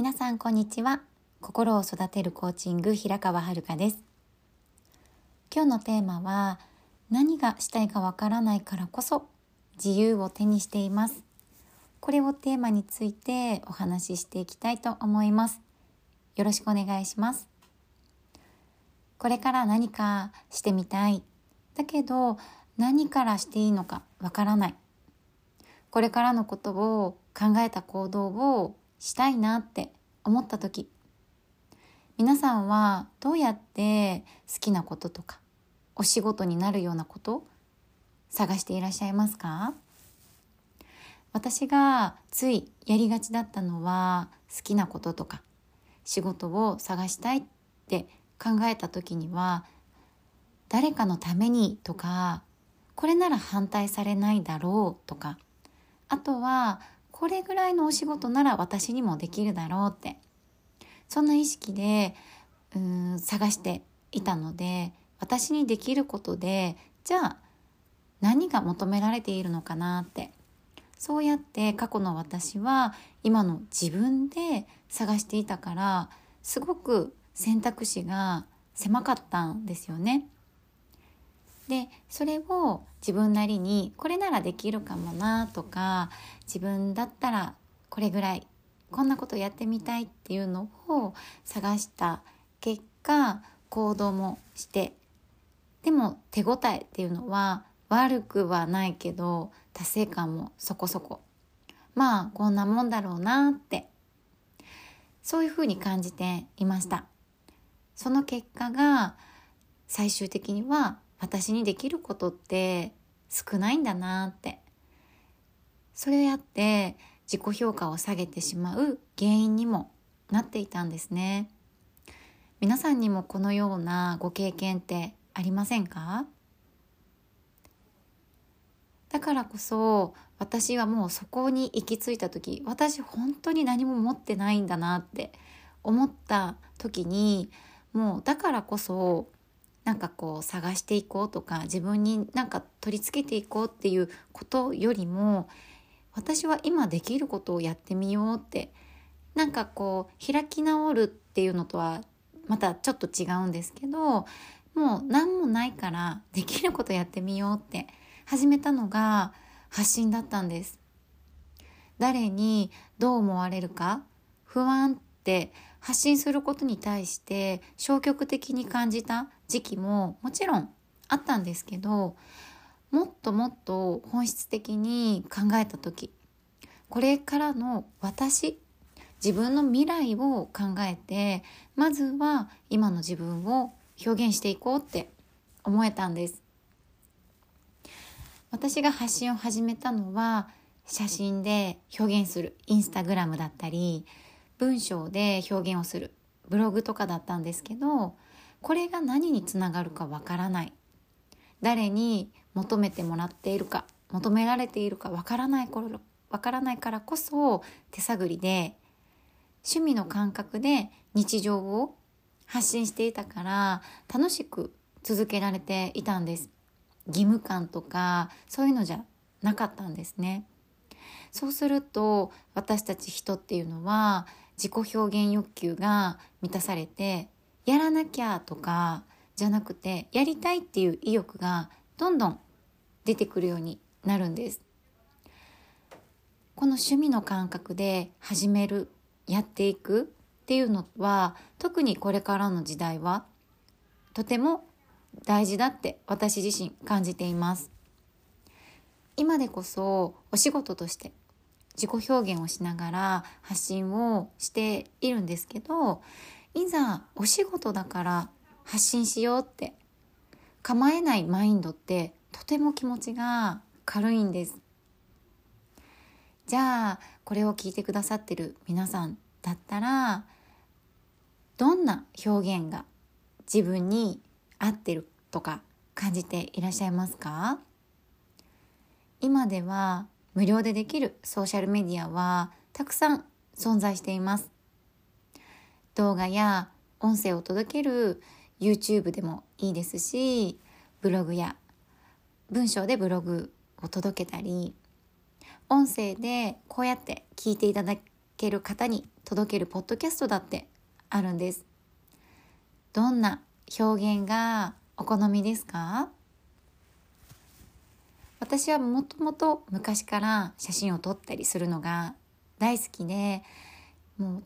皆さんこんにちは。心を育てるコーチング平川遥です。今日のテーマは何がしたいかわからないからこそ自由を手にしています。これをテーマについてお話ししていきたいと思います。よろしくお願いします。これから何かしてみたい。だけど何からしていいのかわからない。これからのことを考えた行動をしたいなって思った時。皆さんはどうやって好きなこととかお仕事になるようなこと探していらっしゃいますか？私がついやりがちだったのは好きなこととか仕事を探したいって考えた時には誰かのためにとかこれなら反対されないだろうとかあとはこれぐらいのお仕事なら私にもできるだろうってそんな意識でうん探していたので私にできることでじゃあ何が求められているのかなってそうやって過去の私は今の自分で探していたからすごく選択肢が狭かったんですよね。でそれを自分なりにこれならできるかもなとか自分だったらこれぐらいこんなことやってみたいっていうのを探した結果行動もしてでも手応えっていうのは悪くはないけど達成感もそこそこ。まあこんなもんだろうなって。そういうふうに感じていました。その結果が最終的には私にできることって少ないんだなって。それをやって自己評価を下げてしまう原因にもなっていたんですね。皆さんにもこのようなご経験ってありませんか？だからこそ私はもうそこに行き着いた時私本当に何も持ってないんだなって思った時にもうだからこそなんかこう探していこうとか自分になんか取り付けていこうっていうことよりも私は今できることをやってみようってなんかこう開き直るっていうのとはまたちょっと違うんですけどもう何もないからできることやってみようって始めたのが発信だったんです。誰にどう思われるか不安って発信することに対して消極的に感じた時期ももちろんあったんですけどもっともっと本質的に考えた時これからの私自分の未来を考えてまずは今の自分を表現していこうって思えたんです。私が発信を始めたのは写真で表現するインスタグラムだったり文章で表現をするブログとかだったんですけどこれが何につながるかわからない。誰に求めてもらっているか求められているかわからない頃わからないからこそ手探りで趣味の感覚で日常を発信していたから楽しく続けられていたんです。義務感とかそういうのじゃなかったんですね。そうすると私たち人っていうのは自己表現欲求が満たされてやらなきゃとかじゃなくてやりたいっていう意欲がどんどん出てくるようになるんです。この趣味の感覚で始めるやっていくっていうのは特にこれからの時代はとても大事だって私自身感じています。今でこそお仕事として自己表現をしながら発信をしているんですけどいざお仕事だから発信しようって。構えないマインドってとても気持ちが軽いんです。じゃあこれを聞いてくださってる皆さんだったらどんな表現が自分に合ってるとか感じていらっしゃいますか？今では無料でできるソーシャルメディアはたくさん存在しています。動画や音声を届ける YouTube でもいいですしブログや文章でブログを届けたり音声でこうやって聞いていただける方に届けるポッドキャストだってあるんです。どんな表現がお好みですか？私はもともと昔から写真を撮ったりするのが大好きでもう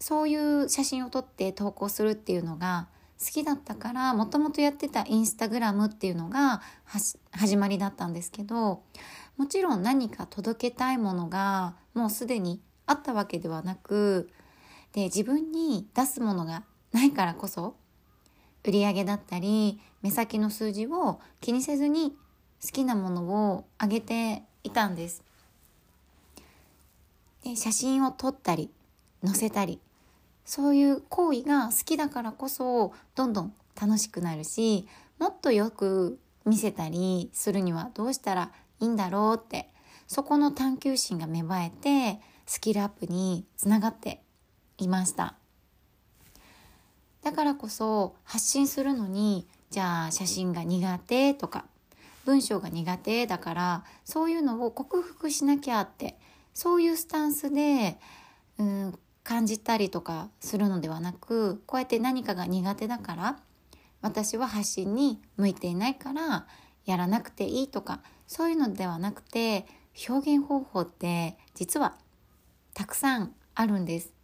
そういう写真を撮って投稿するっていうのが好きだったからもともとやってたインスタグラムっていうのが始まりだったんですけどもちろん何か届けたいものがもうすでにあったわけではなくで自分に出すものがないからこそ売り上げだったり目先の数字を気にせずに好きなものをあげていたんです。で写真を撮ったり載せたりそういう行為が好きだからこそどんどん楽しくなるしもっとよく見せたりするにはどうしたらいいんだろうってそこの探求心が芽生えてスキルアップにつながっていました。だからこそ発信するのにじゃあ写真が苦手とか文章が苦手だからそういうのを克服しなきゃってそういうスタンスでうん感じたりとかするのではなくこうやって何かが苦手だから私は発信に向いていないからやらなくていいとかそういうのではなくて表現方法って実はたくさんあるんです。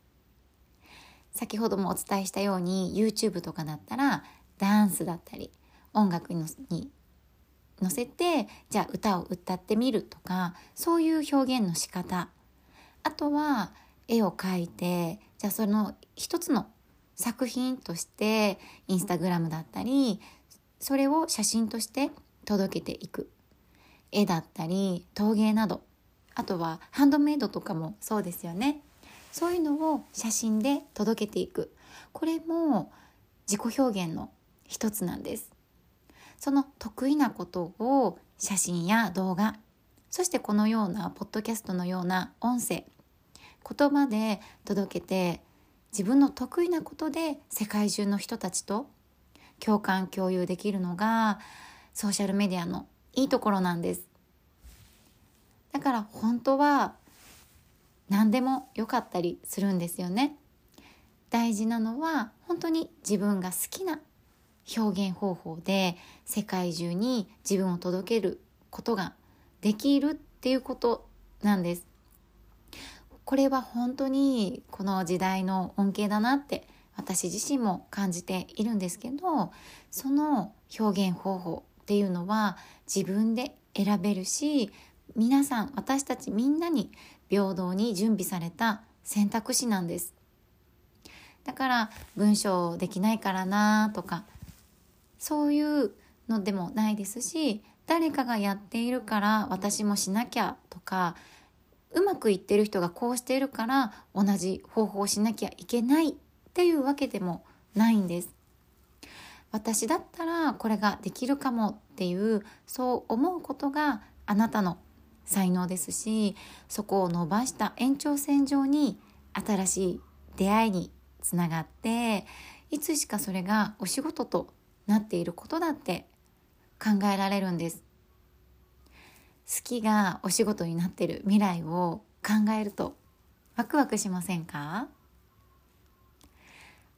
先ほどもお伝えしたように YouTube とかだったらダンスだったり音楽に載せてじゃあ歌を歌ってみるとかそういう表現の仕方。あとは絵を描いてじゃあその一つの作品としてインスタグラムだったりそれを写真として届けていく。絵だったり陶芸など。あとはハンドメイドとかもそうですよね。そういうのを写真で届けていく。これも自己表現の一つなんです。その得意なことを写真や動画そしてこのようなポッドキャストのような音声言葉で届けて自分の得意なことで世界中の人たちと共感共有できるのがソーシャルメディアのいいところなんですだから本当は何でもよかったりするんですよね大事なのは本当に自分が好きな表現方法で世界中に自分を届けることができるっていうことなんです。これは本当にこの時代の恩恵だなって私自身も感じているんですけどその表現方法っていうのは自分で選べるし皆さん私たちみんなに平等に準備された選択肢なんです。だから文章できないからなとかそういうのでもないですし誰かがやっているから私もしなきゃとかうまくいってる人がこうしているから同じ方法をしなきゃいけないっていうわけでもないんです。私だったらこれができるかもっていうそう思うことがあなたの才能ですしそこを伸ばした延長線上に新しい出会いにつながっていつしかそれがお仕事となっていることだって考えられるんですきがお仕事になってる未来を考えるとワクワクしませんか？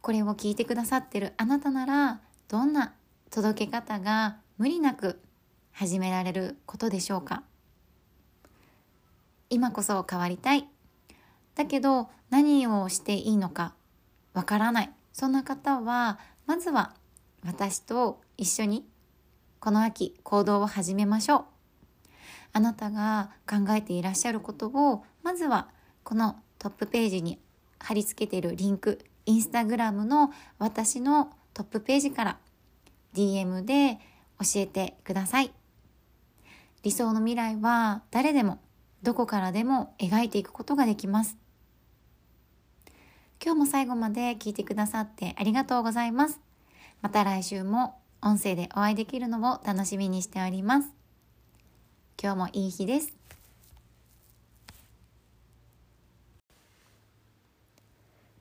これを聞いてくださってるあなたならどんな届け方が無理なく始められることでしょうか？今こそ変わりたい。だけど何をしていいのかわからない。そんな方はまずは私と一緒にこの秋行動を始めましょう。あなたが考えていらっしゃることをまずはこのトップページに貼り付けているリンクインスタグラムの私のトップページから DM で教えてください。理想の未来は誰でもどこからでも描いていくことができます。今日も最後まで聞いてくださってありがとうございます。また来週も音声でお会いできるのを楽しみにしております。今日もいい日です。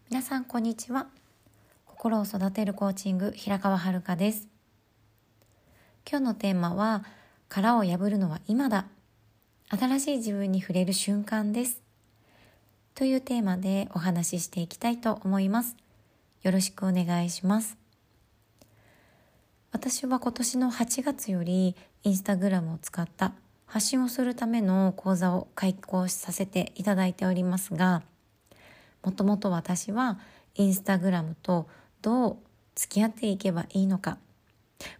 皆さんこんにちは。心を育てるコーチング平川遥です。今日のテーマは殻を破るのは今だ。新しい自分に触れる瞬間です。というテーマでお話ししていきたいと思います。よろしくお願いします。私は今年の8月よりインスタグラムを使った発信をするための講座を開講させていただいておりますがもともと私はインスタグラムとどう付き合っていけばいいのか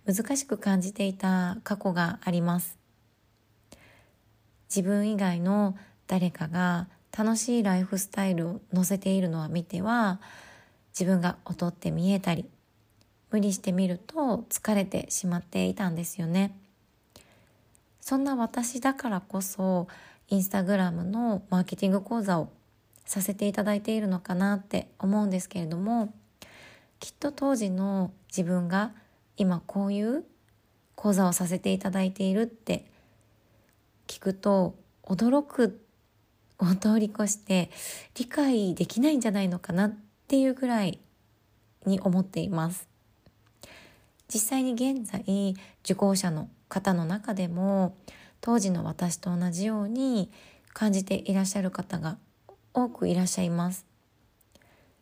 難しく感じていた過去があります。自分以外の誰かが楽しいライフスタイルを載せているのは見ては自分が劣って見えたり無理してみると疲れてしまっていたんですよね。そんな私だからこそインスタグラムのマーケティング講座をさせていただいているのかなって思うんですけれどもきっと当時の自分が今こういう講座をさせていただいているって聞くと驚くを通り越して理解できないんじゃないのかなっていうぐらいに思っています。実際に現在受講者の方の中でも当時の私と同じように感じていらっしゃる方が多くいらっしゃいます。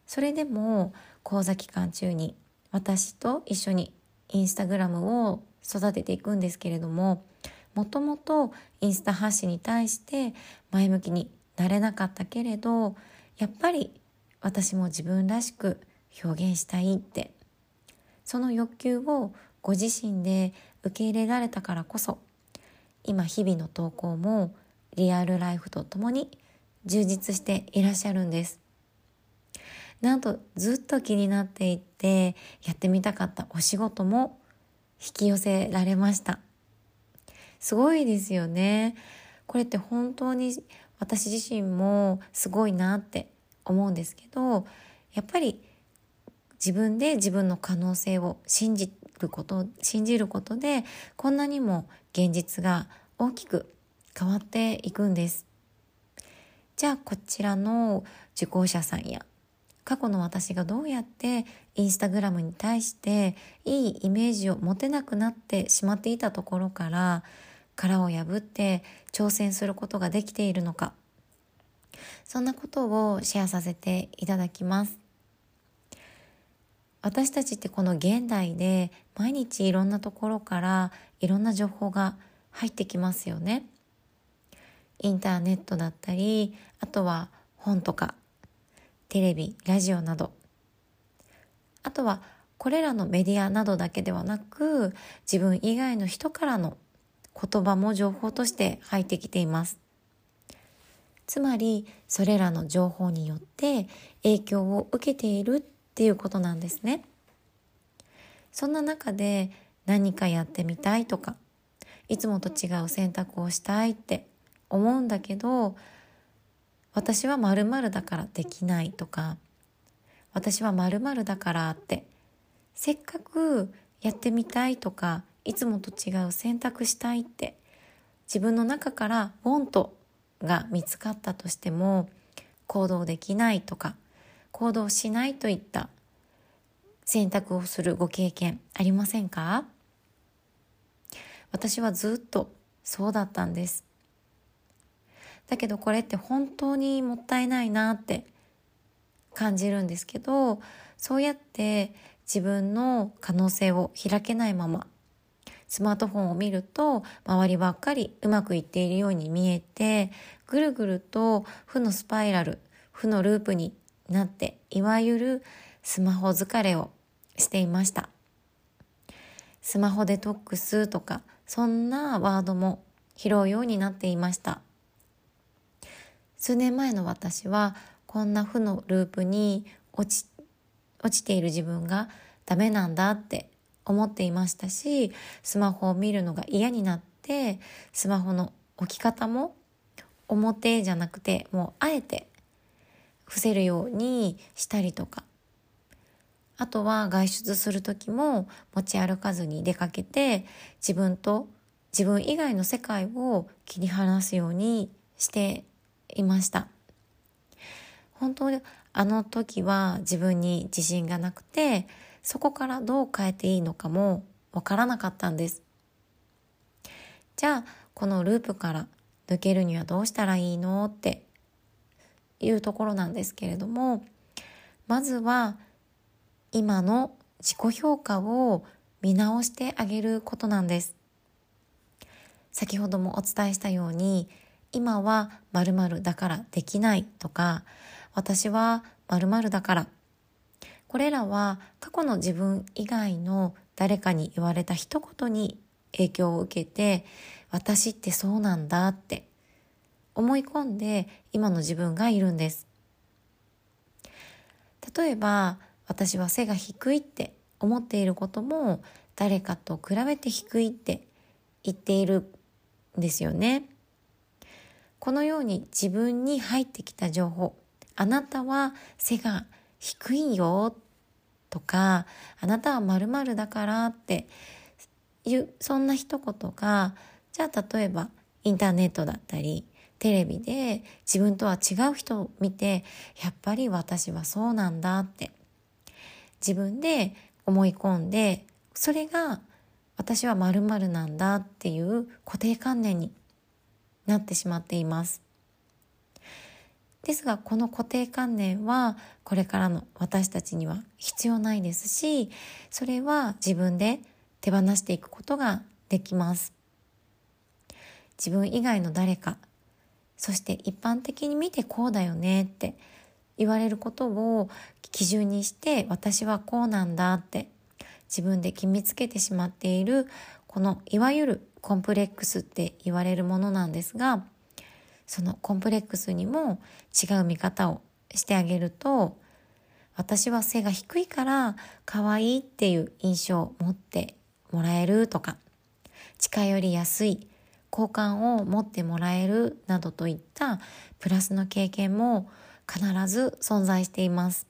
それでも講座期間中に私と一緒にインスタグラムを育てていくんですけれどももともとインスタ発信に対して前向きになれなかったけれどやっぱり私も自分らしく表現したいってその欲求をご自身で受け入れられたからこそ今日々の投稿もリアルライフとともに充実していらっしゃるんです。なんとずっと気になっていてやってみたかったお仕事も引き寄せられました。すごいですよね。これって本当に私自身もすごいなって思うんですけどやっぱり自分で自分の可能性を信じること信じることでこんなにも現実が大きく変わっていくんです。じゃあこちらの受講者さんや過去の私がどうやってインスタグラムに対していいイメージを持てなくなってしまっていたところから殻を破って挑戦することができているのか。そんなことをシェアさせていただきます。私たちってこの現代で毎日いろんなところからいろんな情報が入ってきますよね。インターネットだったりあとは本とかテレビラジオなどあとはこれらのメディアなどだけではなく自分以外の人からの言葉も情報として入ってきていますつまりそれらの情報によって影響を受けているっていうことなんですね。そんな中で何かやってみたいとかいつもと違う選択をしたいって思うんだけど私はまるだからできないとか私はまるだからってせっかくやってみたいとかいつもと違う選択したいって自分の中から「ウォント」が見つかったとしても行動できないとか行動しないといった選択をするご経験ありませんか？私はずっとそうだったんです。だけどこれって本当にもったいないなって感じるんですけどそうやって自分の可能性を開けないままスマートフォンを見ると周りばっかりうまくいっているように見えてぐるぐると負のスパイラル負のループになっていわゆるスマホ疲れをしていました。スマホデトックスとかそんなワードも拾うようになっていました。数年前の私はこんな負のループに落ち落ちている自分がダメなんだって思っていましたしスマホを見るのが嫌になってスマホの置き方も表じゃなくてもうあえて伏せるようにしたりとか。あとは外出する時も持ち歩かずに出かけて自分と自分以外の世界を切り離すようにしていました。本当にあの時は自分に自信がなくてそこからどう変えていいのかもわからなかったんです。じゃあこのループから抜けるにはどうしたらいいのっていうところなんですけれどもまずは今の自己評価を見直してあげることなんです。先ほどもお伝えしたように今は〇〇だからできないとか私は〇〇だから。これらは過去の自分以外の誰かに言われた一言に影響を受けて私ってそうなんだって思い込んで今の自分がいるんです。例えば私は背が低いって思っていることも誰かと比べて低いって言っているんですよね。このように自分に入ってきた情報あなたは背が低いよとかあなたはまるだからっていうそんな一言がじゃあ例えばインターネットだったりテレビで自分とは違う人を見てやっぱり私はそうなんだって自分で思い込んでそれが私は〇〇なんだっていう固定観念になってしまっています。ですがこの固定観念はこれからの私たちには必要ないですしそれは自分で手放していくことができます自分以外の誰かそして一般的に見てこうだよねって言われることを基準にして私はこうなんだって自分で決めつけてしまっているこのいわゆるコンプレックスって言われるものなんですがそのコンプレックスにも違う見方をしてあげると私は背が低いから可愛いっていう印象を持ってもらえるとか近寄りやすい好感を持ってもらえるなどといったプラスの経験も必ず存在しています。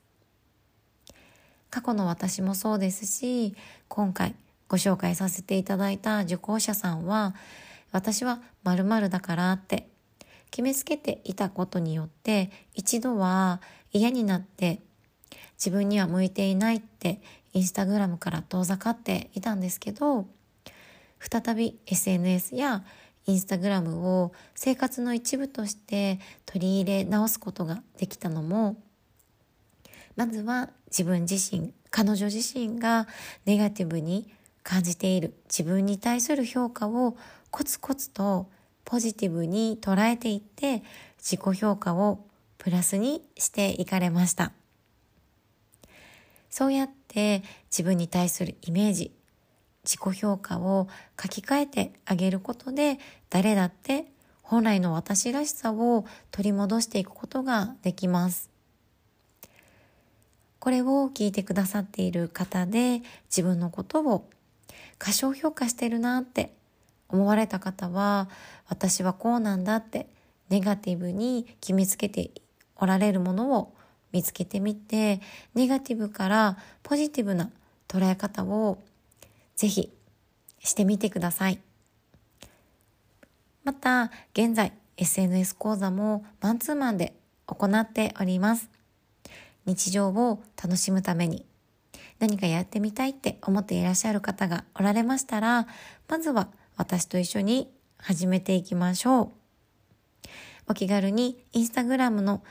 過去の私もそうですし今回ご紹介させていただいた受講者さんは私は〇〇だからって決めつけていたことによって一度は嫌になって自分には向いていないってインスタグラムから遠ざかっていたんですけど再び SNS やインスタグラムを生活の一部として取り入れ直すことができたのもまずは自分自身彼女自身がネガティブに感じている自分に対する評価をコツコツとポジティブに捉えていって自己評価をプラスにしていかれました。そうやって自分に対するイメージ自己評価を書き換えてあげることで誰だって本来の私らしさを取り戻していくことができます。これを聞いてくださっている方で自分のことを過小評価してるなって思われた方は私はこうなんだってネガティブに決めつけておられるものを見つけてみてネガティブからポジティブな捉え方をぜひしてみてくださいまた現在 SNS 講座もマンツーマンで行っております日常を楽しむために何かやってみたいって思っていらっしゃる方がおられましたらまずは私と一緒に始めていきましょう。お気軽にインスタグラムの、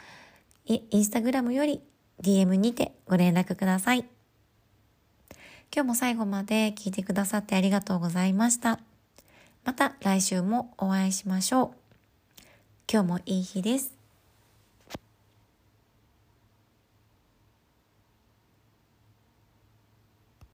インスタグラムより DM にてご連絡ください。今日も最後まで聞いてくださってありがとうございました。また来週もお会いしましょう。今日もいい日です。